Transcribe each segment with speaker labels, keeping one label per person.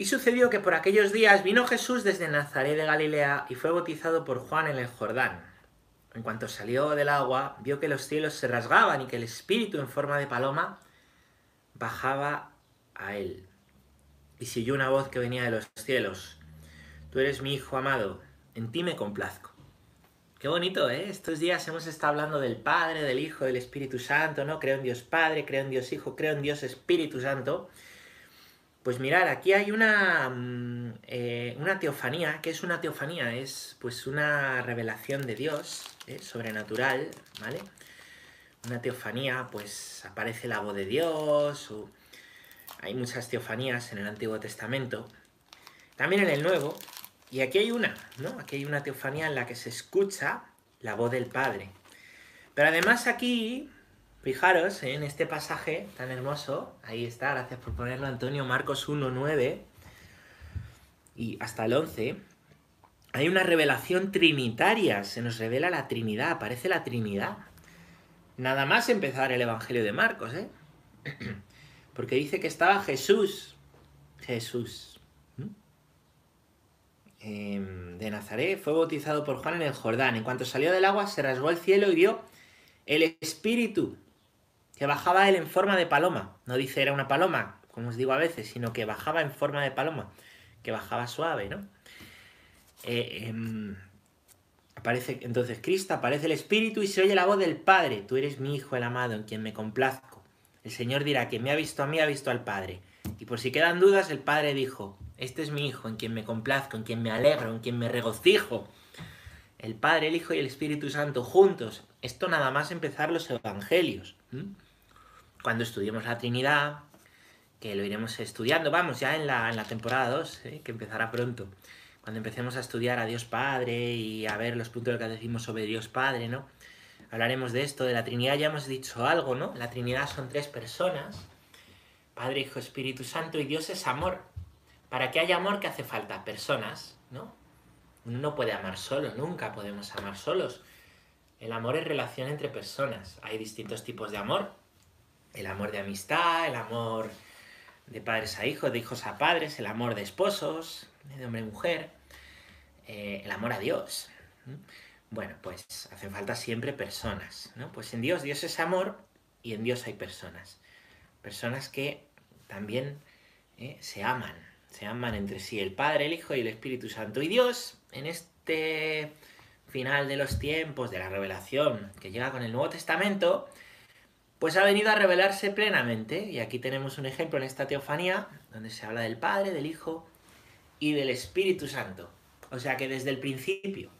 Speaker 1: Y sucedió que por aquellos días vino Jesús desde Nazaret de Galilea y fue bautizado por Juan en el Jordán. En cuanto salió del agua, vio que los cielos se rasgaban y que el Espíritu en forma de paloma bajaba a él. Y se oyó una voz que venía de los cielos. Tú eres mi Hijo amado, en ti me complazco. Qué bonito, ¿eh? Estos días hemos estado hablando del Padre, del Hijo, del Espíritu Santo, ¿no? Creo en Dios Padre, creo en Dios Hijo, creo en Dios Espíritu Santo. Pues mirad, aquí hay una, mm, eh, una teofanía. ¿Qué es una teofanía? Es pues una revelación de Dios, ¿eh? sobrenatural, ¿vale? Una teofanía, pues aparece la voz de Dios, hay muchas teofanías en el Antiguo Testamento, también en el Nuevo, y aquí hay una, ¿no? Aquí hay una teofanía en la que se escucha la voz del Padre. Pero además aquí Fijaros en este pasaje tan hermoso, ahí está, gracias por ponerlo Antonio, Marcos 1, 9 y hasta el 11, hay una revelación trinitaria, se nos revela la Trinidad, aparece la Trinidad. Nada más empezar el Evangelio de Marcos, ¿eh? Porque dice que estaba Jesús, Jesús, em, de Nazaret, fue bautizado por Juan en el Jordán. En cuanto salió del agua, se rasgó el cielo y vio el Espíritu que bajaba él en forma de paloma. No dice era una paloma, como os digo a veces, sino que bajaba en forma de paloma, que bajaba suave, ¿no? Eh, em, aparece entonces Cristo, aparece el Espíritu y se oye la voz del Padre. Tú eres mi Hijo el amado, en quien me complazco. El Señor dirá, quien me ha visto a mí ha visto al Padre. Y por si quedan dudas, el Padre dijo, este es mi Hijo, en quien me complazco, en quien me alegro, en quien me regocijo. El Padre, el Hijo y el Espíritu Santo juntos. Esto nada más empezar los Evangelios cuando estudiemos la Trinidad, que lo iremos estudiando, vamos, ya en la, en la temporada 2, ¿eh? que empezará pronto, cuando empecemos a estudiar a Dios Padre y a ver los puntos del decimos sobre Dios Padre, ¿no? Hablaremos de esto, de la Trinidad ya hemos dicho algo, ¿no? La Trinidad son tres personas, Padre, Hijo, Espíritu Santo, y Dios es amor. Para que haya amor, ¿qué hace falta? Personas, ¿no? Uno no puede amar solo, nunca podemos amar solos. El amor es relación entre personas. Hay distintos tipos de amor, el amor de amistad, el amor de padres a hijos, de hijos a padres, el amor de esposos, de hombre a mujer, eh, el amor a Dios. Bueno, pues hacen falta siempre personas, ¿no? Pues en Dios, Dios es amor y en Dios hay personas. Personas que también eh, se aman, se aman entre sí, el Padre, el Hijo y el Espíritu Santo. Y Dios, en este final de los tiempos, de la revelación que llega con el Nuevo Testamento, pues ha venido a revelarse plenamente. Y aquí tenemos un ejemplo en esta teofanía, donde se habla del Padre, del Hijo y del Espíritu Santo. O sea que desde el principio,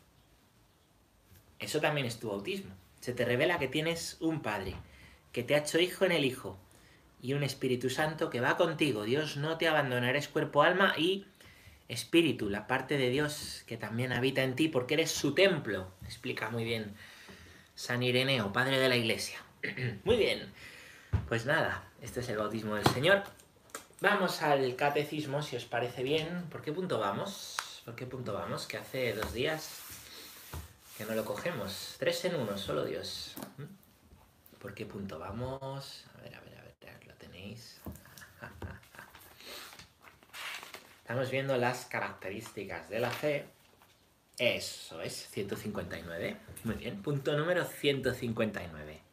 Speaker 1: eso también es tu bautismo. Se te revela que tienes un Padre, que te ha hecho hijo en el Hijo, y un Espíritu Santo que va contigo. Dios no te abandona, eres cuerpo, alma y espíritu, la parte de Dios que también habita en ti, porque eres su templo. Explica muy bien San Ireneo, padre de la iglesia. Muy bien. Pues nada, este es el bautismo del Señor. Vamos al catecismo, si os parece bien. ¿Por qué punto vamos? ¿Por qué punto vamos? Que hace dos días que no lo cogemos. Tres en uno, solo Dios. ¿Mm? ¿Por qué punto vamos? A ver, a ver, a ver, lo tenéis. Estamos viendo las características de la fe. Eso es, 159. Muy bien, punto número 159.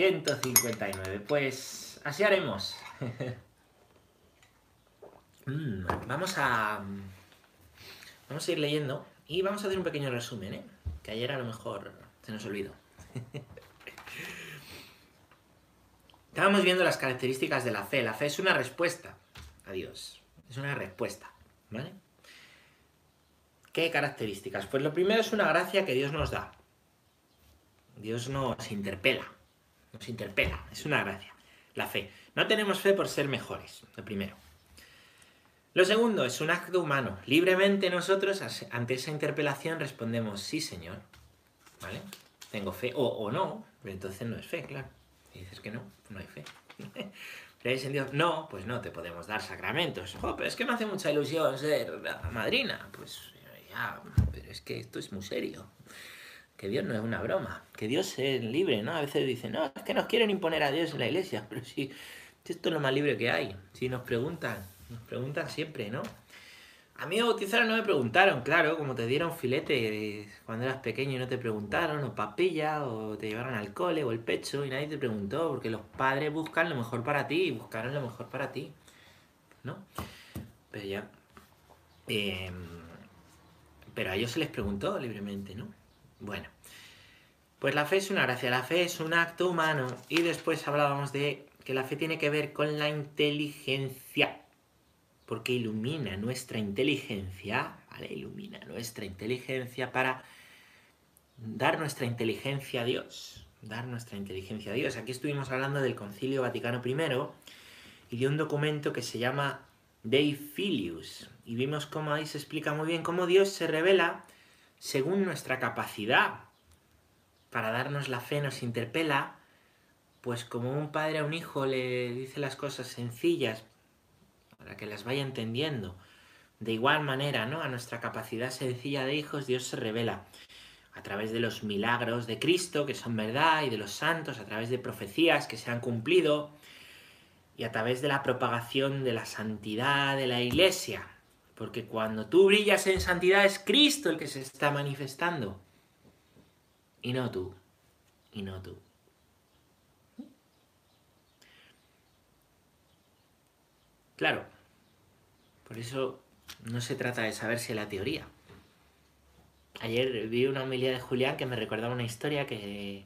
Speaker 1: 159. Pues así haremos. Mm, vamos a... Vamos a ir leyendo y vamos a hacer un pequeño resumen, ¿eh? Que ayer a lo mejor se nos olvidó. Estábamos viendo las características de la fe. La fe es una respuesta a Dios. Es una respuesta, ¿vale? ¿Qué características? Pues lo primero es una gracia que Dios nos da. Dios nos interpela nos interpela, es una gracia, la fe. No tenemos fe por ser mejores, lo primero. Lo segundo es un acto humano. Libremente nosotros ante esa interpelación respondemos, sí Señor, ¿vale? Tengo fe, o, no, pero entonces no es fe, claro. Si dices que no, no hay fe. ¿Creéis en Dios? No, pues no te podemos dar sacramentos. Oh, pero es que me hace mucha ilusión ser madrina. Pues ya, pero es que esto es muy serio que Dios no es una broma, que Dios es libre, ¿no? A veces dicen, no, es que nos quieren imponer a Dios en la iglesia, pero si Esto es lo más libre que hay. Si nos preguntan, nos preguntan siempre, ¿no? A mí me bautizaron, no me preguntaron, claro, como te dieron filete cuando eras pequeño y no te preguntaron, o papilla, o te llevaron al cole, o el pecho, y nadie te preguntó, porque los padres buscan lo mejor para ti, y buscaron lo mejor para ti, ¿no? Pero ya... Em, pero a ellos se les preguntó libremente, ¿no? Bueno, pues la fe es una gracia, la fe es un acto humano, y después hablábamos de que la fe tiene que ver con la inteligencia porque ilumina nuestra inteligencia, ¿vale? Ilumina nuestra inteligencia para dar nuestra inteligencia a Dios, dar nuestra inteligencia a Dios. Aquí estuvimos hablando del Concilio Vaticano I y de un documento que se llama Dei Filius, y vimos cómo ahí se explica muy bien cómo Dios se revela según nuestra capacidad. Para darnos la fe nos interpela, pues como un padre a un hijo le dice las cosas sencillas para que las vaya entendiendo. De igual manera, ¿no? A nuestra capacidad sencilla de hijos, Dios se revela a través de los milagros de Cristo, que son verdad, y de los santos, a través de profecías que se han cumplido, y a través de la propagación de la santidad de la iglesia. Porque cuando tú brillas en santidad es Cristo el que se está manifestando. Y no tú. Y no tú. Claro, por eso no se trata de saber si la teoría. Ayer vi una homilía de Julián que me recordaba una historia que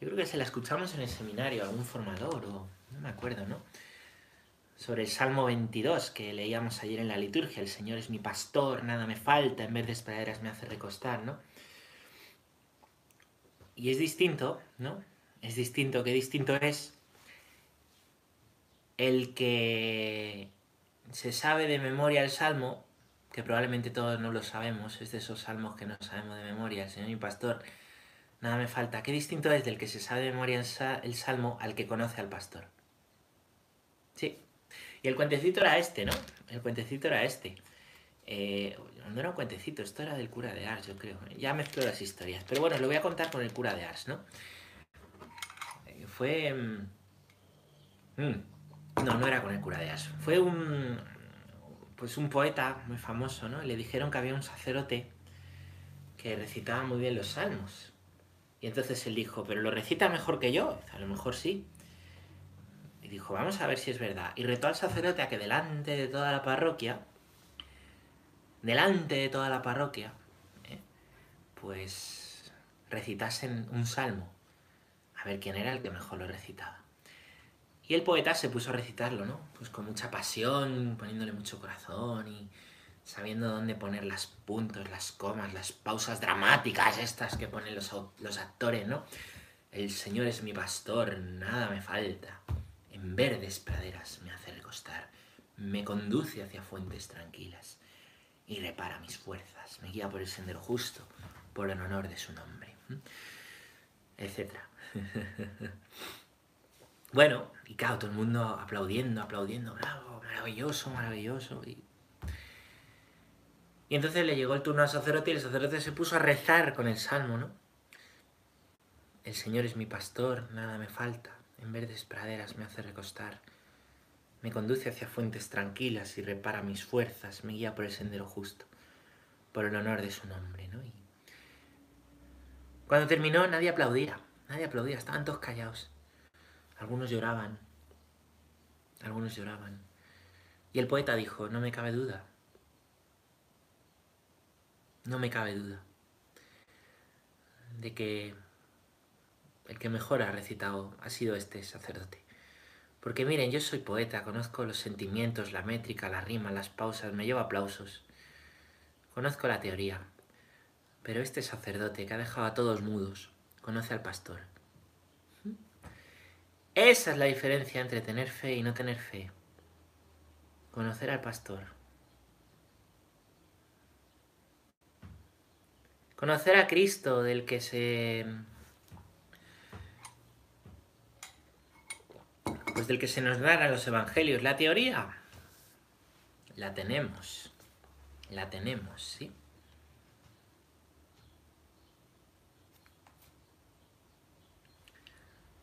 Speaker 1: yo creo que se la escuchamos en el seminario, algún formador o no me acuerdo, ¿no? Sobre el Salmo 22 que leíamos ayer en la liturgia, el Señor es mi pastor, nada me falta, en vez de espaderas me hace recostar, ¿no? Y es distinto, ¿no? Es distinto, qué distinto es el que se sabe de memoria el salmo, que probablemente todos no lo sabemos, es de esos salmos que no sabemos de memoria, el Señor mi pastor, nada me falta. Qué distinto es del que se sabe de memoria el salmo al que conoce al pastor. Y el cuentecito era este, ¿no? El cuentecito era este. Eh, no era un cuentecito, esto era del cura de Ars, yo creo. Ya mezclo las historias. Pero bueno, lo voy a contar con el cura de Ars, ¿no? Eh, fue... Mmm, no, no era con el cura de As. Fue un, pues un poeta muy famoso, ¿no? Le dijeron que había un sacerdote que recitaba muy bien los salmos. Y entonces él dijo, pero lo recita mejor que yo. A lo mejor sí. Dijo, vamos a ver si es verdad. Y retó al sacerdote a que delante de toda la parroquia, delante de toda la parroquia, ¿eh? pues recitasen un salmo. A ver quién era el que mejor lo recitaba. Y el poeta se puso a recitarlo, ¿no? Pues con mucha pasión, poniéndole mucho corazón y sabiendo dónde poner las puntos, las comas, las pausas dramáticas estas que ponen los, los actores, ¿no? El Señor es mi pastor, nada me falta. En verdes praderas me hace recostar, me conduce hacia fuentes tranquilas y repara mis fuerzas, me guía por el sendero justo, por el honor de su nombre, etc. Bueno, y claro, todo el mundo aplaudiendo, aplaudiendo, bravo, maravilloso, maravilloso. Y, y entonces le llegó el turno al sacerdote y el sacerdote se puso a rezar con el salmo, ¿no? El Señor es mi pastor, nada me falta, en verdes praderas me hace recostar, me conduce hacia fuentes tranquilas y repara mis fuerzas, me guía por el sendero justo, por el honor de su nombre, ¿no? Y cuando terminó nadie aplaudía, nadie aplaudía, estaban todos callados. Algunos lloraban, algunos lloraban. Y el poeta dijo, no me cabe duda, no me cabe duda de que el que mejor ha recitado ha sido este sacerdote. Porque miren, yo soy poeta, conozco los sentimientos, la métrica, la rima, las pausas, me llevo aplausos. Conozco la teoría. Pero este sacerdote que ha dejado a todos mudos, conoce al pastor. Esa es la diferencia entre tener fe y no tener fe. Conocer al pastor. Conocer a Cristo del que se... Pues del que se nos narran los evangelios. La teoría la tenemos. La tenemos, ¿sí?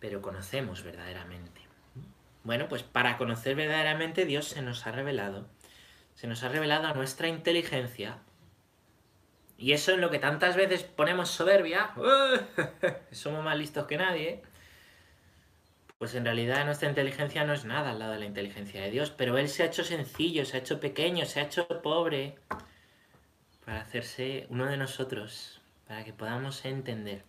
Speaker 1: pero conocemos verdaderamente. Bueno, pues para conocer verdaderamente Dios se nos ha revelado. Se nos ha revelado a nuestra inteligencia. Y eso en lo que tantas veces ponemos soberbia. Somos más listos que nadie. Pues en realidad nuestra inteligencia no es nada al lado de la inteligencia de Dios. Pero Él se ha hecho sencillo, se ha hecho pequeño, se ha hecho pobre. Para hacerse uno de nosotros. Para que podamos entender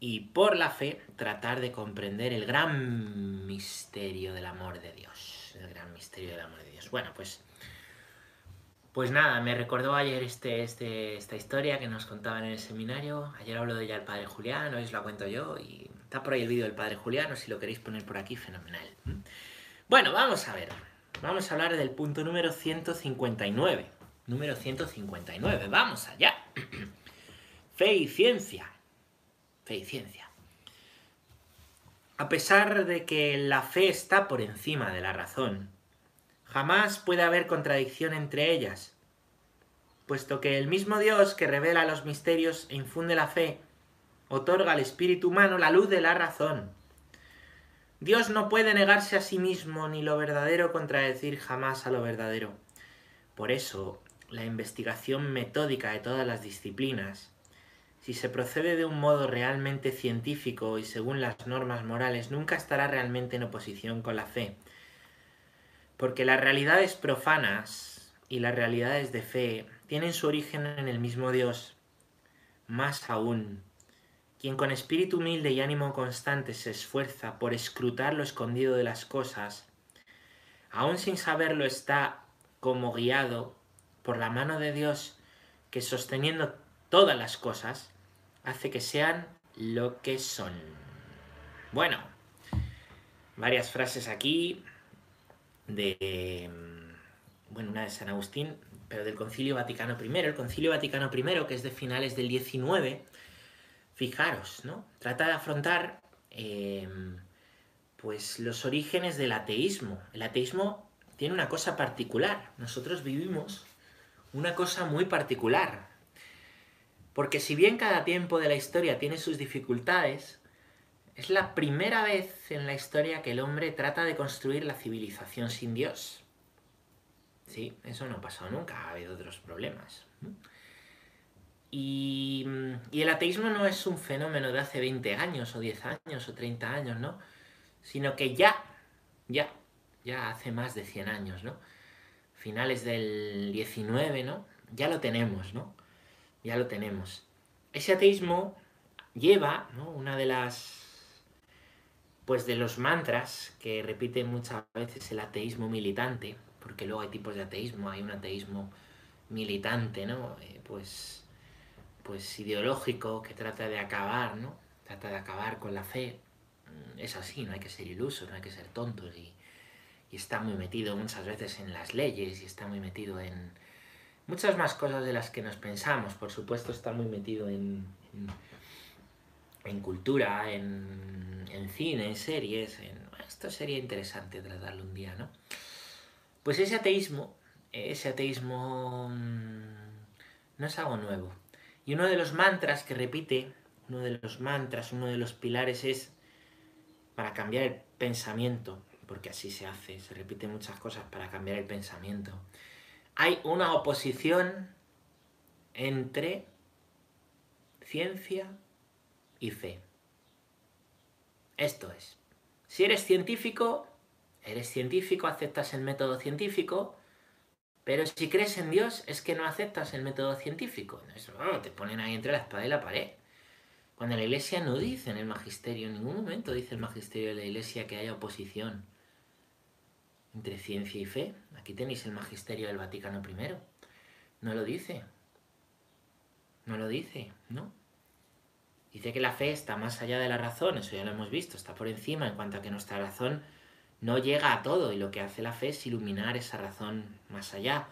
Speaker 1: y por la fe tratar de comprender el gran misterio del amor de Dios. El gran misterio del amor de Dios. Bueno, pues, pues nada, me recordó ayer este, este, esta historia que nos contaban en el seminario. Ayer habló de ella el padre Julián, hoy os la cuento yo y está por ahí el vídeo del padre Julián, o si lo queréis poner por aquí, fenomenal. Bueno, vamos a ver. Vamos a hablar del punto número 159. Número 159, vamos allá. Fe y ciencia fe y ciencia. A pesar de que la fe está por encima de la razón, jamás puede haber contradicción entre ellas, puesto que el mismo Dios que revela los misterios e infunde la fe, otorga al espíritu humano la luz de la razón. Dios no puede negarse a sí mismo ni lo verdadero contradecir jamás a lo verdadero. Por eso, la investigación metódica de todas las disciplinas, si se procede de un modo realmente científico y según las normas morales, nunca estará realmente en oposición con la fe. Porque las realidades profanas y las realidades de fe tienen su origen en el mismo Dios. Más aún, quien con espíritu humilde y ánimo constante se esfuerza por escrutar lo escondido de las cosas, aún sin saberlo está como guiado por la mano de Dios que sosteniendo todas las cosas, hace que sean lo que son. Bueno, varias frases aquí de, bueno, una de San Agustín, pero del Concilio Vaticano I. El Concilio Vaticano I, que es de finales del 19, fijaros, ¿no? Trata de afrontar em, pues los orígenes del ateísmo. El ateísmo tiene una cosa particular. Nosotros vivimos una cosa muy particular. Porque si bien cada tiempo de la historia tiene sus dificultades, es la primera vez en la historia que el hombre trata de construir la civilización sin Dios. Sí, eso no ha pasado nunca, ha habido otros problemas. Y, y, el ateísmo no es un fenómeno de hace 20 años, o 10 años, o 30 años, ¿no? Sino que ya, ya, ya hace más de 100 años, ¿no? Finales del 19, ¿no? Ya lo tenemos, ¿no? ya lo tenemos. Ese ateísmo lleva, Una de las pues de los mantras que repite muchas veces el ateísmo militante, porque luego hay tipos de ateísmo, hay un ateísmo militante, ¿no? Eh, pues, pues ideológico que trata de acabar, ¿no? Trata de acabar con la fe. Mm, es así, no hay que ser iluso, no hay que ser tontos y, está muy metido muchas veces en las leyes y está muy metido en, muchas más cosas de las que nos pensamos. Por supuesto, está muy metido en, en, cultura, en, en, cine, en series. En, esto sería interesante tratarlo un día, ¿no? Pues ese ateísmo, ese ateísmo mm, no es algo nuevo. Y uno de los mantras que repite, uno de los mantras, uno de los pilares es para cambiar el pensamiento, porque así se hace, se repite muchas cosas para cambiar el pensamiento hay una oposición entre ciencia y fe. Esto es, si eres científico, eres científico, aceptas el método científico, pero si crees en Dios es que no aceptas el método científico. Eso, te ponen ahí entre la espada y la pared. Cuando la iglesia no dice en el magisterio, en ningún momento dice el magisterio de la iglesia que haya oposición entre ciencia y fe. Aquí tenéis el magisterio del Vaticano I. No lo dice. No lo dice, ¿no? Dice que la fe está más allá de la razón, eso ya lo hemos visto, está por encima en cuanto a que nuestra razón no llega a todo y lo que hace la fe es iluminar esa razón más allá.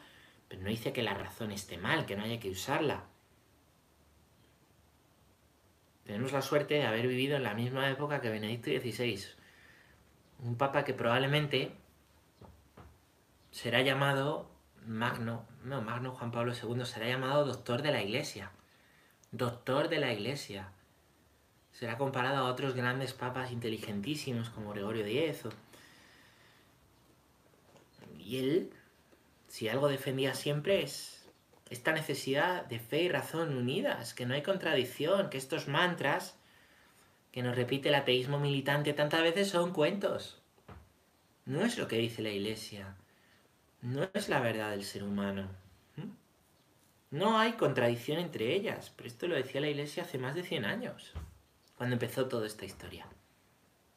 Speaker 1: Pero no dice que la razón esté mal, que no haya que usarla. Tenemos la suerte de haber vivido en la misma época que Benedicto XVI. Un papa que probablemente será llamado Magno, no, Magno Juan Pablo II será llamado doctor de la Iglesia. Doctor de la Iglesia. será comparado a otros grandes papas inteligentísimos como Gregorio X. Y él, si algo defendía siempre, es esta necesidad de fe y razón unidas, que no hay contradicción, que estos mantras que nos repite el ateísmo militante tantas veces son cuentos. No es lo que dice la Iglesia. No es la verdad del ser humano. No hay contradicción entre ellas, pero esto lo decía la Iglesia hace más de 100 años, cuando empezó toda esta historia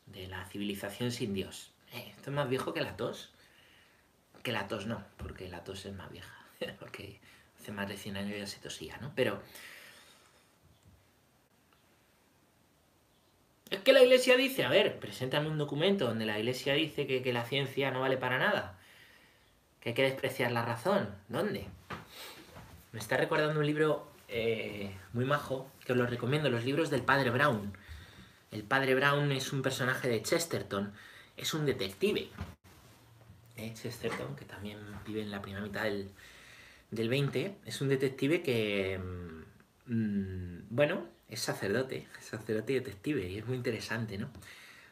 Speaker 1: de la civilización sin Dios. Eh, esto es más viejo que la tos. Que la tos no, porque la tos es más vieja, porque hace más de 100 años ya se tosía, ¿no? Pero Es que la iglesia dice, a ver, preséntame un documento donde la iglesia dice que, la ciencia no vale para nada, que hay que despreciar la razón. ¿Dónde? Me está recordando un libro eh, muy majo, que os lo recomiendo, los libros del padre Brown. El padre Brown es un personaje de Chesterton, es un detective. ¿Eh? Chesterton, que también vive en la primera mitad del, del 20, es un detective que, mm, mm, bueno, es sacerdote, sacerdote y detective, y es muy interesante, ¿no?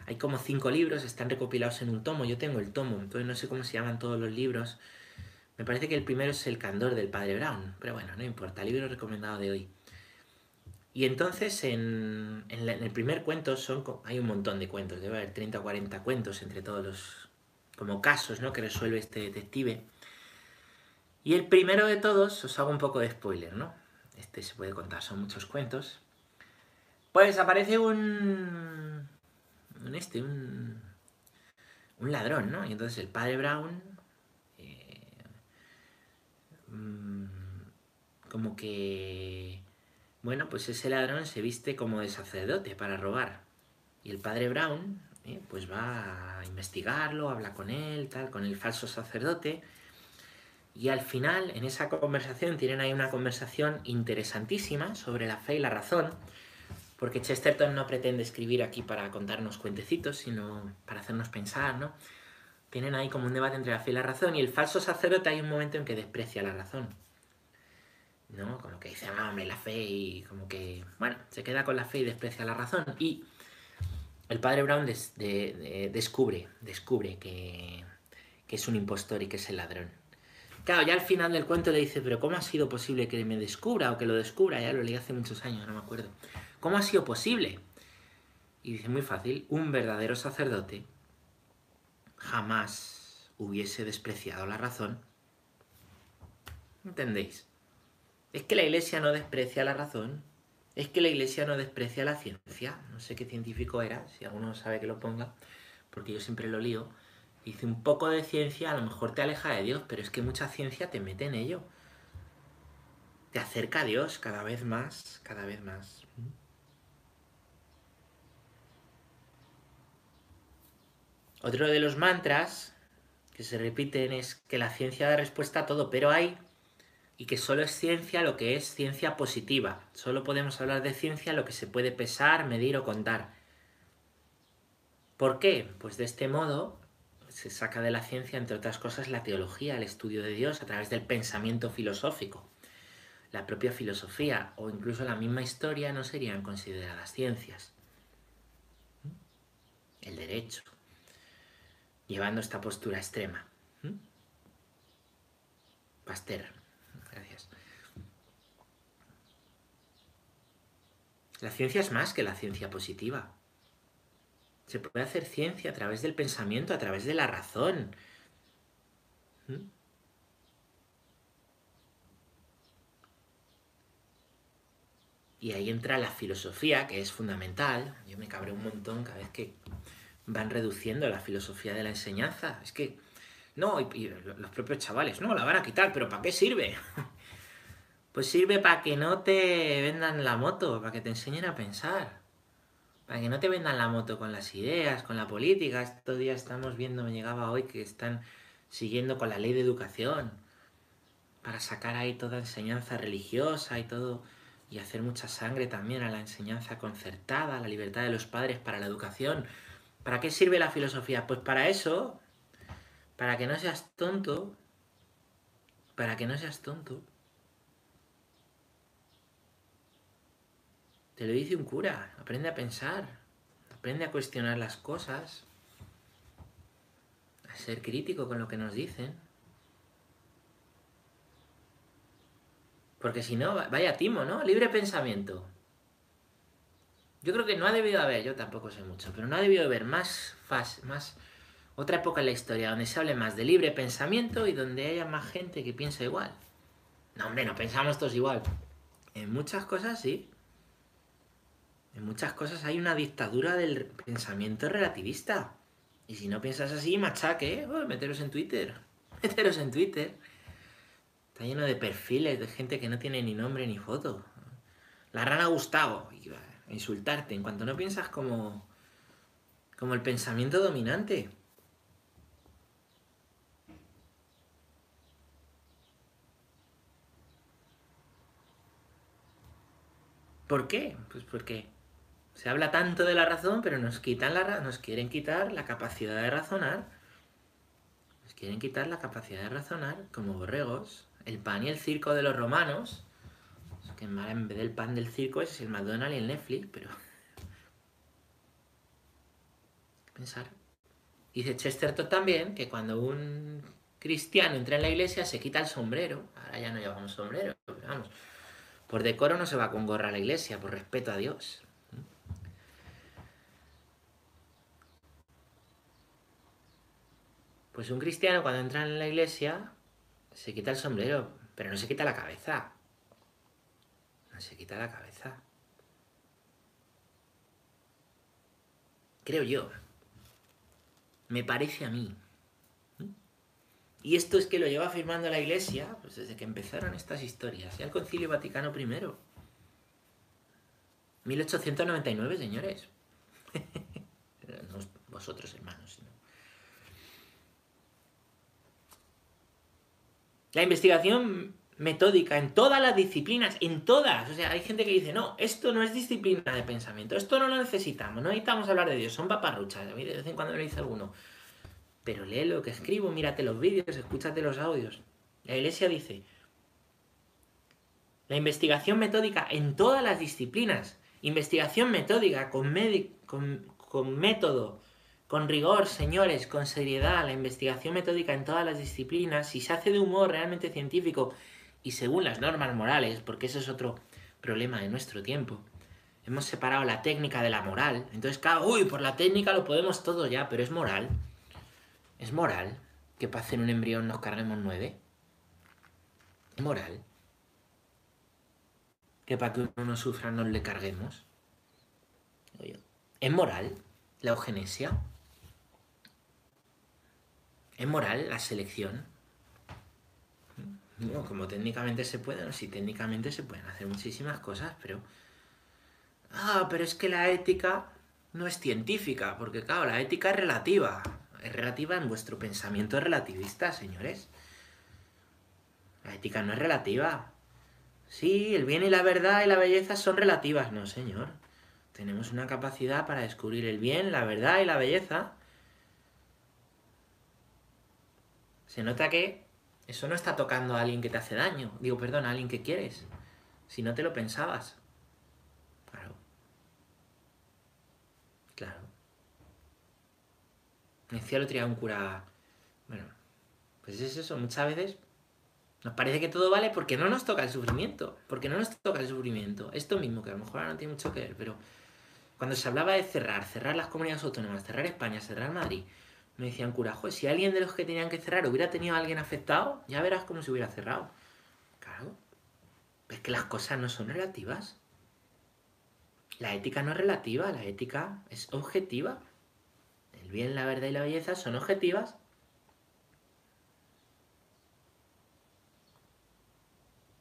Speaker 1: Hay como cinco libros, están recopilados en un tomo, yo tengo el tomo, entonces no sé cómo se llaman todos los libros. Me parece que el primero es El Candor del Padre Brown, pero bueno, no importa, libro recomendado de hoy. Y entonces en, el primer cuento son, hay un montón de cuentos, debe haber 30 o 40 cuentos entre todos los como casos ¿no? que resuelve este detective. Y el primero de todos, os hago un poco de spoiler, ¿no? Este se puede contar, son muchos cuentos. Pues aparece un. un este, un. un ladrón, ¿no? Y entonces el padre Brown. Eh, mm, como que. Bueno, pues ese ladrón se viste como de sacerdote para robar. Y el padre Brown, eh, pues va a investigarlo, habla con él, tal, con el falso sacerdote. Y al final, en esa conversación, tienen ahí una conversación interesantísima sobre la fe y la razón porque Chesterton no pretende escribir aquí para contarnos cuentecitos, sino para hacernos pensar, ¿no? Tienen ahí como un debate entre la fe y la razón, y el falso sacerdote hay un momento en que desprecia la razón. ¿No? Como que dice, ah, hombre, la fe, y como que, bueno, se queda con la fe y desprecia la razón. Y el padre Brown descubre, descubre que, que es un impostor y que es el ladrón. Claro, ya al final del cuento le dice, pero ¿cómo ha sido posible que me descubra o que lo descubra? Ya lo leí hace muchos años, no me acuerdo. ¿Cómo ha sido posible? Y dice muy fácil, un verdadero sacerdote jamás hubiese despreciado la razón. ¿Entendéis? Es que la iglesia no desprecia la razón, es que la iglesia no desprecia la ciencia. No sé qué científico era, si alguno sabe que lo ponga, porque yo siempre lo lío. Dice, un poco de ciencia a lo mejor te aleja de Dios, pero es que mucha ciencia te mete en ello. Te acerca a Dios cada vez más, cada vez más. Otro de los mantras que se repiten es que la ciencia da respuesta a todo, pero hay y que solo es ciencia lo que es ciencia positiva. Solo podemos hablar de ciencia lo que se puede pesar, medir o contar. ¿Por qué? Pues de este modo se saca de la ciencia, entre otras cosas, la teología, el estudio de Dios a través del pensamiento filosófico. La propia filosofía o incluso la misma historia no serían consideradas ciencias. El derecho, llevando esta postura extrema. ¿Mm? Pasteur, gracias. La ciencia es más que la ciencia positiva. Se puede hacer ciencia a través del pensamiento, a través de la razón. ¿Mm? Y ahí entra la filosofía, que es fundamental. Yo me cabré un montón cada vez que van reduciendo la filosofía de la enseñanza. Es que, no, y, los propios chavales, no, la van a quitar, pero ¿para qué sirve? Pues sirve para que no te vendan la moto, para que te enseñen a pensar. Para que no te vendan la moto con las ideas, con la política. Estos días estamos viendo, me llegaba hoy, que están siguiendo con la ley de educación. Para sacar ahí toda enseñanza religiosa y todo. Y hacer mucha sangre también a la enseñanza concertada, a la libertad de los padres para la educación. ¿Para qué sirve la filosofía? Pues para eso, para que no seas tonto, para que no seas tonto. Te lo dice un cura. Aprende a pensar. Aprende a cuestionar las cosas. A ser crítico con lo que nos dicen. Porque si no, vaya timo, ¿no? Libre pensamiento. Yo creo que no ha debido haber, yo tampoco sé mucho, pero no ha debido haber más, más otra época en la historia donde se hable más de libre pensamiento y donde haya más gente que piensa igual. No, hombre, no pensamos todos igual. En muchas cosas sí. En muchas cosas hay una dictadura del pensamiento relativista. Y si no piensas así, machaque, ¿eh? Meteros en Twitter. Meteros en Twitter. Está lleno de perfiles de gente que no tiene ni nombre ni foto. La rana Gustavo insultarte, en cuanto no piensas como, como el pensamiento dominante. ¿Por qué? Pues porque se habla tanto de la razón, pero nos quitan la nos quieren quitar la capacidad de razonar. Nos quieren quitar la capacidad de razonar como borregos. El pan y el circo de los romanos que en vez del pan del circo es el McDonald's y el Netflix, pero... Pensar. Dice Chesterton también que cuando un cristiano entra en la iglesia se quita el sombrero. Ahora ya no llevamos sombrero, pero vamos. Por decoro no se va con gorra a la iglesia, por respeto a Dios. Pues un cristiano cuando entra en la iglesia se quita el sombrero, pero no se quita la cabeza se quita la cabeza. Creo yo. Me parece a mí. Y esto es que lo lleva afirmando la Iglesia pues desde que empezaron estas historias, ya el Concilio Vaticano I. 1899, señores. no vosotros, hermanos. La investigación metódica en todas las disciplinas, en todas. O sea, hay gente que dice, no, esto no es disciplina de pensamiento, esto no lo necesitamos, no necesitamos hablar de Dios, son paparruchas. A mí de vez en cuando lo dice alguno. Pero lee lo que escribo, mírate los vídeos, escúchate los audios. La iglesia dice, la investigación metódica en todas las disciplinas, investigación metódica con, con, método, con rigor, señores, con seriedad, la investigación metódica en todas las disciplinas, si se hace de un modo realmente científico y según las normas morales, porque ese es otro problema de nuestro tiempo. Hemos separado la técnica de la moral. Entonces, claro, uy, por la técnica lo podemos todo ya, pero es moral. Es moral que para hacer un embrión nos carguemos nueve. Es moral. Que para que uno no sufra nos le carguemos. Es moral la eugenesia. Es moral la selección. No, como técnicamente se puede, sí, técnicamente se pueden hacer muchísimas cosas, pero... Ah, pero es que la ética no es científica, porque claro, la ética es relativa. Es relativa en vuestro pensamiento relativista, señores. La ética no es relativa. Sí, el bien y la verdad y la belleza son relativas, no, señor. Tenemos una capacidad para descubrir el bien, la verdad y la belleza. Se nota que eso no está tocando a alguien que te hace daño. Digo, perdón, a alguien que quieres. Si no te lo pensabas. Claro. Claro. Me decía el otro día un cura. Bueno, pues es eso. Muchas veces nos parece que todo vale porque no nos toca el sufrimiento. Porque no nos toca el sufrimiento. Esto mismo, que a lo mejor ahora no tiene mucho que ver, pero cuando se hablaba de cerrar, cerrar las comunidades autónomas, cerrar España, cerrar Madrid, me decían cura, si alguien de los que tenían que cerrar hubiera tenido a alguien afectado, ya verás cómo se hubiera cerrado. Claro, es que las cosas no son relativas. La ética no es relativa, la ética es objetiva. Bien, la verdad y la belleza son objetivas.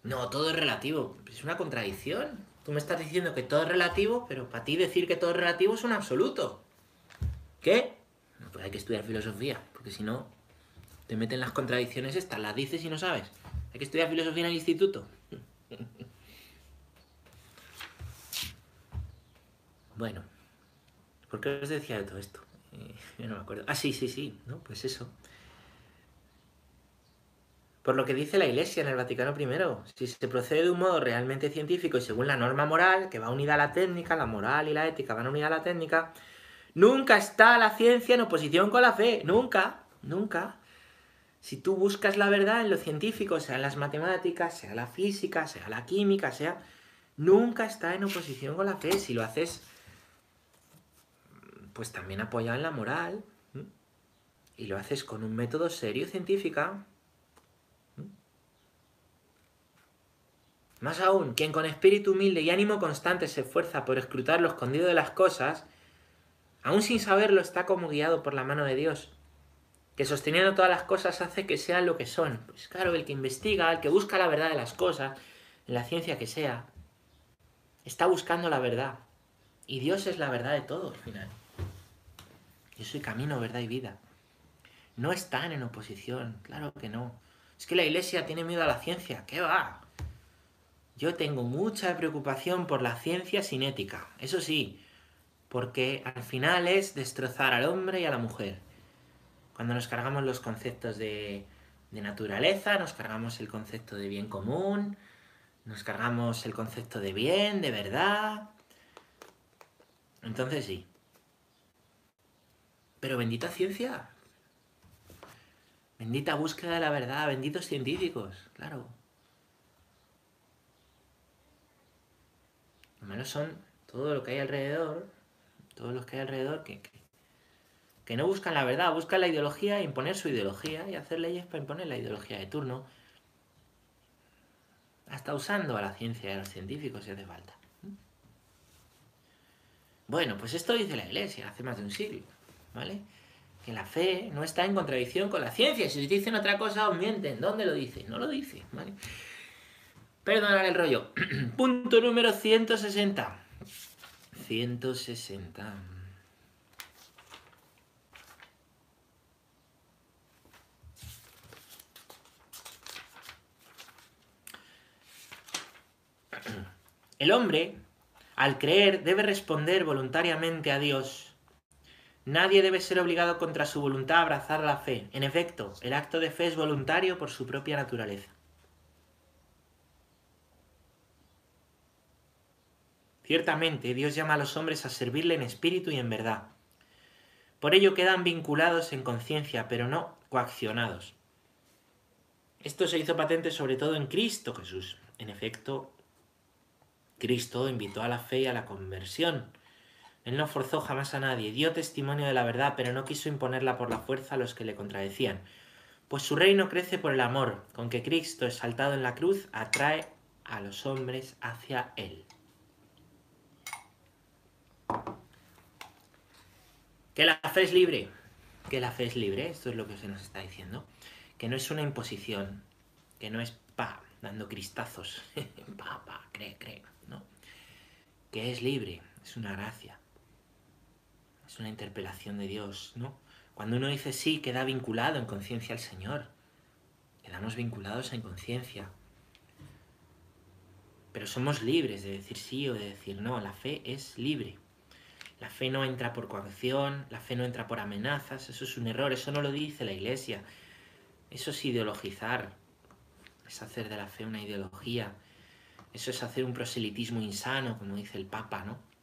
Speaker 1: No, todo es relativo. Es una contradicción. Tú me estás diciendo que todo es relativo, pero para ti decir que todo es relativo es un absoluto. ¿Qué? Pues hay que estudiar filosofía, porque si no, te meten las contradicciones estas, las dices y no sabes. Hay que estudiar filosofía en el instituto. bueno, ¿por qué os decía de todo esto? Yo no me acuerdo. Ah, sí, sí, sí, ¿no? Pues eso. por lo que dice la Iglesia en el Vaticano I. Si se procede de un modo realmente científico y según la norma moral, que va unida a la técnica, la moral y la ética van unidas a la técnica, nunca está la ciencia en oposición con la fe. Nunca, nunca. Si tú buscas la verdad en lo científico, sea en las matemáticas, sea la física, sea la química, sea... Nunca está en oposición con la fe. Si lo haces, pues también apoyado en la moral. Y lo haces con un método serio científico, Más aún, quien con espíritu humilde y ánimo constante se esfuerza por escrutar lo escondido de las cosas, aún sin saberlo está como guiado por la mano de Dios, que sosteniendo todas las cosas hace que sean lo que son. Pues claro, el que investiga, el que busca la verdad de las cosas, en la ciencia que sea, está buscando la verdad. Y Dios es la verdad de todo al final. Yo soy camino, verdad y vida. No están en oposición, claro que no. Es que la iglesia tiene miedo a la ciencia. ¿Qué va? Yo tengo mucha preocupación por la ciencia sin ética, eso sí, porque al final es destrozar al hombre y a la mujer. Cuando nos cargamos los conceptos de, de naturaleza, nos cargamos el concepto de bien común, nos cargamos el concepto de bien, de verdad. Entonces sí. Pero bendita ciencia. Bendita búsqueda de la verdad, benditos científicos, claro. menos son todo lo que hay alrededor, todos los que hay alrededor que, que, no buscan la verdad, buscan la ideología, imponer su ideología y hacer leyes para imponer la ideología de turno. Hasta usando a la ciencia y a los científicos si hace falta. Bueno, pues esto dice la Iglesia hace más de un siglo, ¿vale? Que la fe no está en contradicción con la ciencia. Si dicen otra cosa, os mienten. ¿Dónde lo dice? No lo dice, ¿vale? Perdonar el rollo. Punto número 160. 160. El hombre, al creer, debe responder voluntariamente a Dios. Nadie debe ser obligado contra su voluntad a abrazar la fe. En efecto, el acto de fe es voluntario por su propia naturaleza. Ciertamente, Dios llama a los hombres a servirle en espíritu y en verdad. Por ello quedan vinculados en conciencia, pero no coaccionados. Esto se hizo patente sobre todo en Cristo Jesús. En efecto, Cristo invitó a la fe y a la conversión. Él no forzó jamás a nadie, dio testimonio de la verdad, pero no quiso imponerla por la fuerza a los que le contradecían. Pues su reino crece por el amor, con que Cristo, exaltado en la cruz, atrae a los hombres hacia Él. Que la fe es libre. Que la fe es libre, esto es lo que se nos está diciendo. Que no es una imposición. Que no es pa, dando cristazos. pa, pa, cree, cree. ¿no? Que es libre, es una gracia. Es una interpelación de Dios, ¿no? Cuando uno dice sí, queda vinculado en conciencia al Señor. Quedamos vinculados en conciencia. Pero somos libres de decir sí o de decir no. La fe es libre. La fe no entra por coacción, la fe no entra por amenazas, eso es un error, eso no lo dice la Iglesia. Eso es ideologizar, es hacer de la fe una ideología, eso es hacer un proselitismo insano, como dice el Papa, ¿no?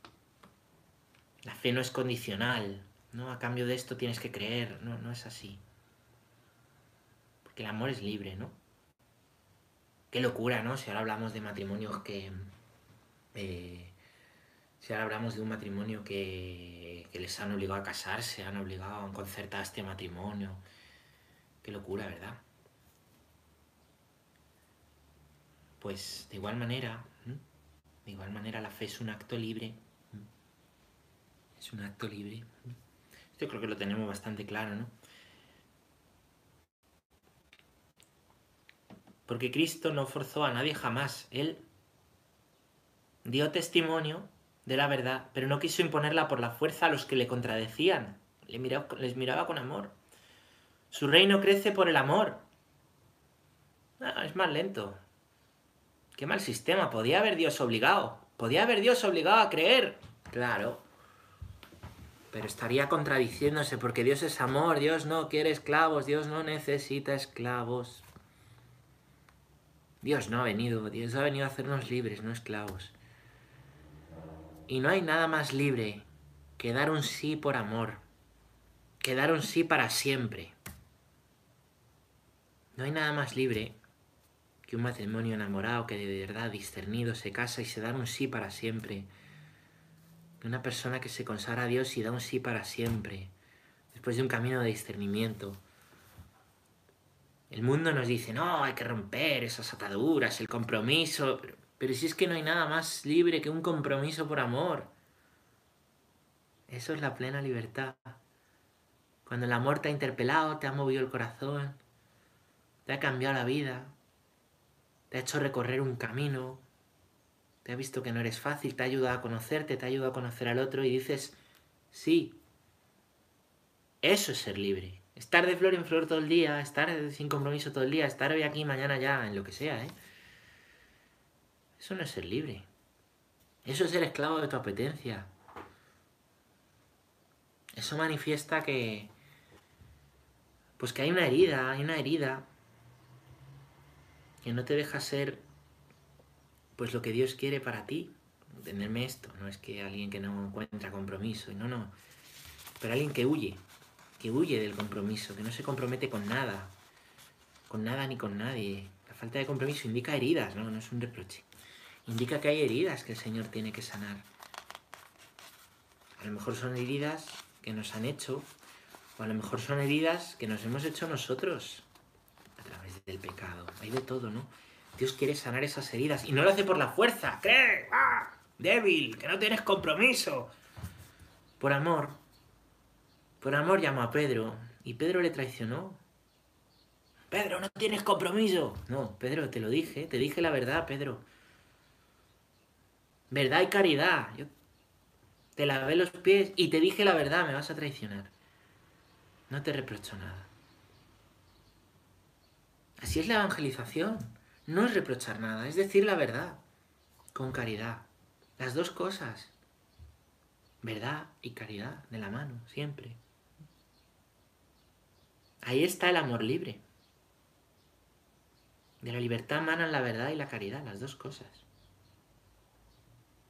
Speaker 1: La fe no es condicional, ¿no? A cambio de esto tienes que creer, no, no es así. Porque el amor es libre, ¿no? Qué locura, ¿no? Si ahora hablamos de matrimonios que... Eh, si ahora hablamos de un matrimonio que, les han obligado a casarse, han obligado a concertar este matrimonio. Qué locura, ¿verdad? Pues de igual manera, de igual manera la fe es un acto libre. Es un acto libre. Yo creo que lo tenemos bastante claro, ¿no? Porque Cristo no forzó a nadie jamás. Él dio testimonio de la verdad, pero no quiso imponerla por la fuerza a los que le contradecían. les miraba con amor. Su reino crece por el amor. es más lento. Qué mal sistema. Podía haber Dios obligado. Podía haber Dios obligado a creer. Claro. Pero estaría contradiciéndose porque Dios es amor, Dios no quiere esclavos, Dios no necesita esclavos. Dios no ha venido, Dios ha venido a hacernos libres, no esclavos. Y no hay nada más libre que dar un sí por amor, que dar un sí para siempre. No hay nada más libre que un matrimonio enamorado que de verdad discernido se casa y se da un sí para siempre. Una persona que se consagra a Dios y da un sí para siempre, después de un camino de discernimiento. El mundo nos dice, no, hay que romper esas ataduras, el compromiso. Pero, si es que no hay nada más libre que un compromiso por amor. Eso es la plena libertad. Cuando el amor te ha interpelado, te ha movido el corazón, te ha cambiado la vida, te ha hecho recorrer un camino, te ha visto que no eres fácil, te ha ayudado a conocerte, te ha ayudado a conocer al otro y dices, sí, eso es ser libre. Estar de flor en flor todo el día, estar sin compromiso todo el día, estar hoy aquí, mañana ya, en lo que sea, ¿eh? Eso no es ser libre. Eso es ser esclavo de tu apetencia. Eso manifiesta que... Pues que hay una herida, hay una herida que no te deja ser pues lo que Dios quiere para ti. Entenderme esto, no es que alguien que no encuentra compromiso, no, no. Pero alguien que huye, que huye del compromiso, que no se compromete con nada, con nada ni con nadie. La falta de compromiso indica heridas, no, no es un reproche. Indica que hay heridas que el Señor tiene que sanar. A lo mejor son heridas que nos han hecho, o a lo mejor son heridas que nos hemos hecho nosotros a través del pecado. Hay de todo, ¿no? Dios quiere sanar esas heridas y no lo hace por la fuerza. ¿Qué? ¡Ah! Débil, que no tienes compromiso. Por amor, por amor llamó a Pedro y Pedro le traicionó. Pedro, no tienes compromiso. No, Pedro, te lo dije, te dije la verdad, Pedro. Verdad y caridad. Te lavé los pies y te dije la verdad, me vas a traicionar. No te reprocho nada. Así es la evangelización. No es reprochar nada, es decir la verdad, con caridad. Las dos cosas. Verdad y caridad de la mano, siempre. Ahí está el amor libre. De la libertad emanan la verdad y la caridad, las dos cosas.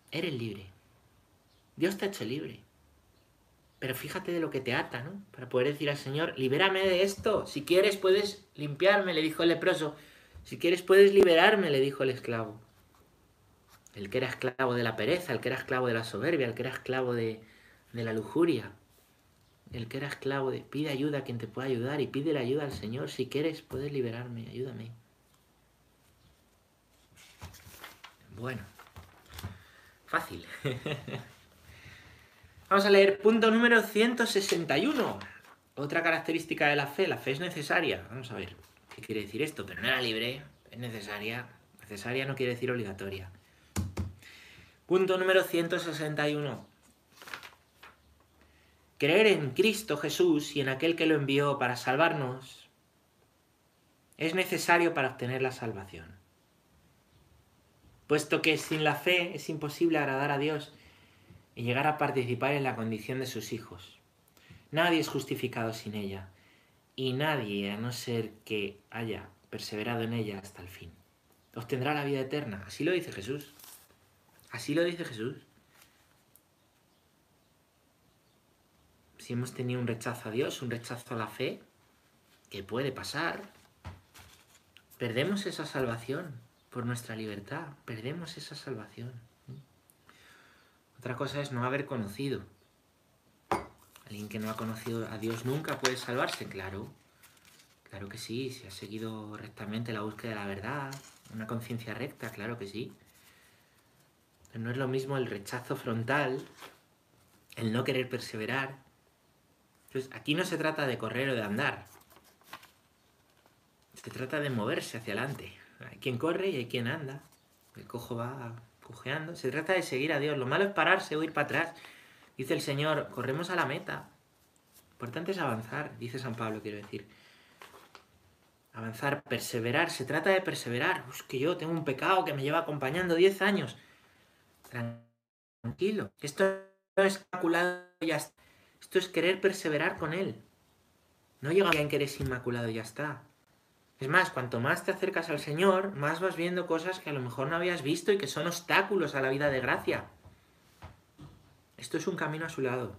Speaker 1: Eres libre. Dios te ha hecho libre. Pero fíjate de lo que te ata, ¿no? Para poder decir al Señor, libérame de esto. Si quieres puedes limpiarme, le dijo el leproso. Si quieres puedes liberarme, le dijo el esclavo. El que era esclavo de la pereza, el que era esclavo de la soberbia, el que era esclavo de, la lujuria el que era esclavo de pide ayuda a quien te pueda ayudar y pide la ayuda al Señor. Si quieres, puedes liberarme, ayúdame. Bueno, fácil. Vamos a leer punto número 161. Otra característica de la fe, la fe es necesaria. Vamos a ver quiere decir esto, pero no era libre, es necesaria. Necesaria no quiere decir obligatoria. Punto número 161. Creer en Cristo Jesús y en aquel que lo envió para salvarnos es necesario para obtener la salvación. Puesto que sin la fe es imposible agradar a Dios y llegar a participar en la condición de sus hijos. Nadie es justificado sin ella, y nadie, a no ser que haya perseverado en ella hasta el fin, obtendrá la vida eterna. Así lo dice Jesús. Así lo dice Jesús. si hemos tenido un rechazo a Dios, un rechazo a la fe, que puede pasar, perdemos esa salvación por nuestra libertad, perdemos esa salvación. Otra cosa es no haber conocido. Alguien que no ha conocido a Dios nunca puede salvarse, claro. Claro que sí, si ha seguido rectamente la búsqueda de la verdad, una conciencia recta, claro que sí. Pero no es lo mismo el rechazo frontal, el no querer perseverar, entonces, aquí no se trata de correr o de andar. Se trata de moverse hacia adelante. Hay quien corre y hay quien anda. El cojo va cojeando. Se trata de seguir a Dios. Lo malo es pararse o ir para atrás. Dice el Señor, corremos a la meta. Lo importante es avanzar, dice San Pablo, quiero decir. Avanzar, perseverar. Se trata de perseverar. Es que yo tengo un pecado que me lleva acompañando 10 años. Tranquilo. Esto no es calculado ya está. Esto es querer perseverar con Él. No llega a que eres inmaculado y ya está. Es más, cuanto más te acercas al Señor, más vas viendo cosas que a lo mejor no habías visto y que son obstáculos a la vida de gracia. Esto es un camino a su lado.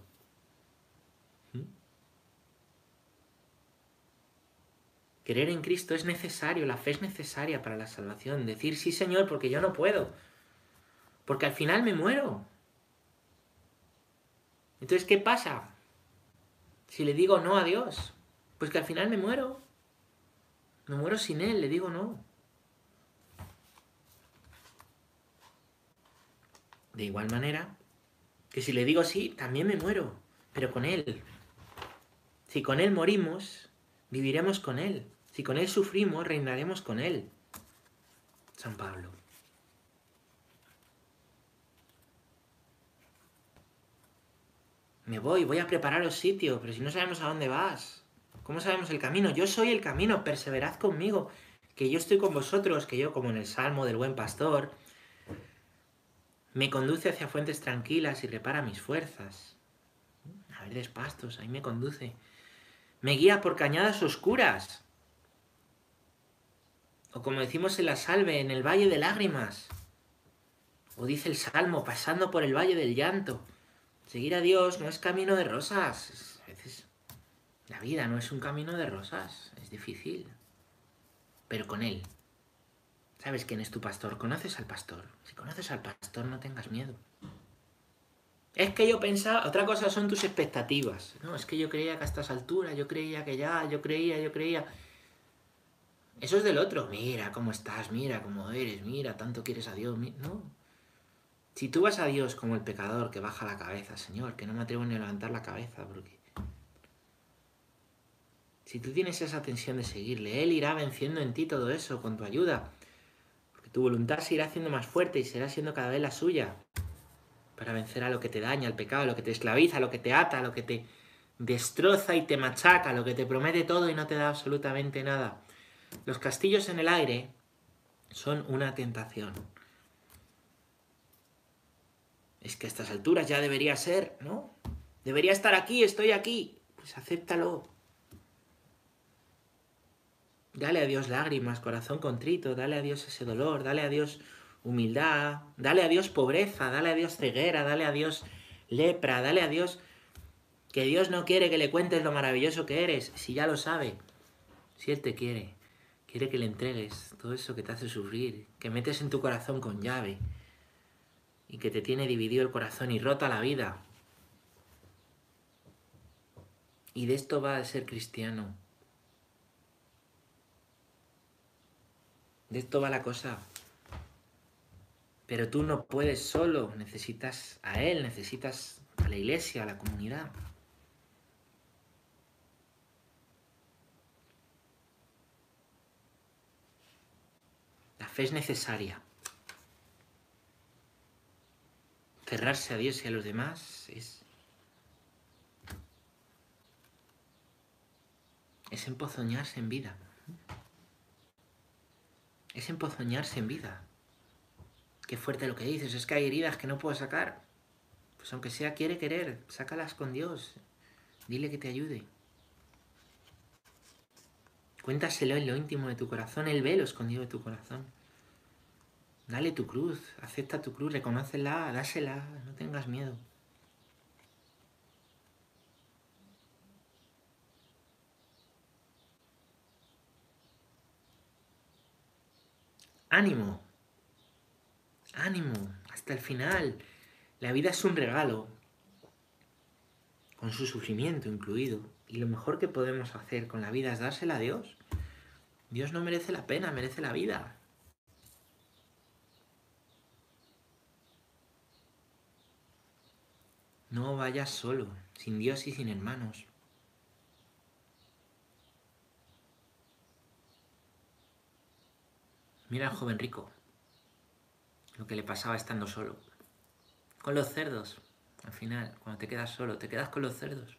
Speaker 1: ¿Mm? Querer en Cristo es necesario, la fe es necesaria para la salvación. Decir sí, Señor, porque yo no puedo. Porque al final me muero. Entonces, ¿qué pasa? Si le digo no a Dios, pues que al final me muero. Me muero sin Él, le digo no. De igual manera, que si le digo sí, también me muero, pero con Él. Si con Él morimos, viviremos con Él. Si con Él sufrimos, reinaremos con Él. San Pablo. Me voy, voy a preparar el sitio, pero si no sabemos a dónde vas, ¿cómo sabemos el camino? Yo soy el camino, perseverad conmigo, que yo estoy con vosotros, que yo, como en el Salmo del buen pastor, me conduce hacia fuentes tranquilas y repara mis fuerzas. A verdes pastos, ahí me conduce. Me guía por cañadas oscuras. O como decimos en la salve, en el valle de lágrimas. O dice el Salmo, pasando por el valle del llanto. Seguir a Dios no es camino de rosas. A veces la vida no es un camino de rosas. Es difícil. Pero con Él. ¿Sabes quién es tu pastor? Conoces al pastor. Si conoces al pastor, no tengas miedo. Es que yo pensaba, otra cosa son tus expectativas. No, es que yo creía que a estas alturas, yo creía que ya, yo creía, yo creía. Eso es del otro. Mira cómo estás, mira cómo eres, mira, tanto quieres a Dios. No, si tú vas a Dios como el pecador que baja la cabeza, Señor, que no me atrevo ni a levantar la cabeza, porque... Si tú tienes esa tensión de seguirle, Él irá venciendo en ti todo eso con tu ayuda. Tu voluntad se irá haciendo más fuerte y será siendo cada vez la suya. Para vencer a lo que te daña, al pecado, a lo que te esclaviza, a lo que te ata, a lo que te destroza y te machaca, a lo que te promete todo y no te da absolutamente nada. Los castillos en el aire son una tentación es que a estas alturas ya debería ser, ¿no? Debería estar aquí, estoy aquí. Pues acéptalo. Dale a Dios lágrimas, corazón contrito, dale a Dios ese dolor, dale a Dios humildad, dale a Dios pobreza, dale a Dios ceguera, dale a Dios lepra, dale a Dios que Dios no quiere que le cuentes lo maravilloso que eres, si ya lo sabe. Si Él te quiere, quiere que le entregues todo eso que te hace sufrir, que metes en tu corazón con llave, y que te tiene dividido el corazón y rota la vida. Y de esto va a ser cristiano. De esto va la cosa. Pero tú no puedes solo, necesitas a Él, necesitas a la iglesia, a la comunidad. La fe es necesaria. cerrarse a Dios y a los demás es, es empozoñarse en vida. Es empozoñarse en vida. Qué fuerte lo que dices, es que hay heridas que no puedo sacar. Pues aunque sea quiere querer, sácalas con Dios. Dile que te ayude. Cuéntaselo en lo íntimo de tu corazón, el velo escondido de tu corazón. Dale tu cruz, acepta tu cruz, reconócela, dásela, no tengas miedo. Ánimo, ánimo, hasta el final. La vida es un regalo, con su sufrimiento incluido. Y lo mejor que podemos hacer con la vida es dársela a Dios. Dios no merece la pena, merece la vida. No vayas solo, sin Dios y sin hermanos. Mira al joven rico, lo que le pasaba estando solo. Con los cerdos, al final, cuando te quedas solo, te quedas con los cerdos.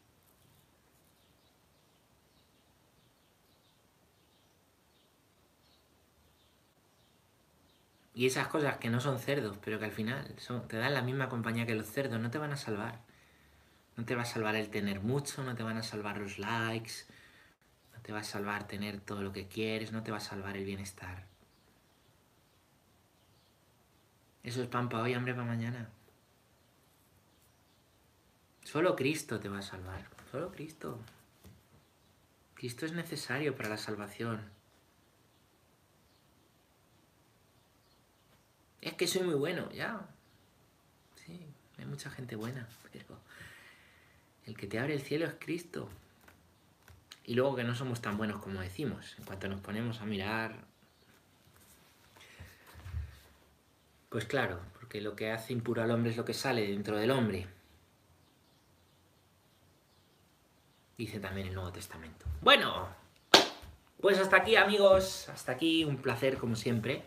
Speaker 1: Y esas cosas que no son cerdos, pero que al final te dan la misma compañía que los cerdos, no te van a salvar. No te va a salvar el tener mucho, no te van a salvar los likes, te va a salvar tener todo lo que quieres, no te va a salvar el bienestar. Eso es pan para hoy, hambre para mañana. Solo Cristo te va a salvar, solo Cristo. Cristo es necesario para la salvación. Es que soy muy bueno, ya. Sí, hay mucha gente buena, pero el que te abre el cielo es Cristo. Y luego que no somos tan buenos como decimos. En cuanto nos ponemos a mirar... Pues claro, porque lo que hace impuro al hombre es lo que sale dentro del hombre. Dice también el Nuevo Testamento. Bueno, pues hasta aquí amigos, hasta aquí un placer como siempre.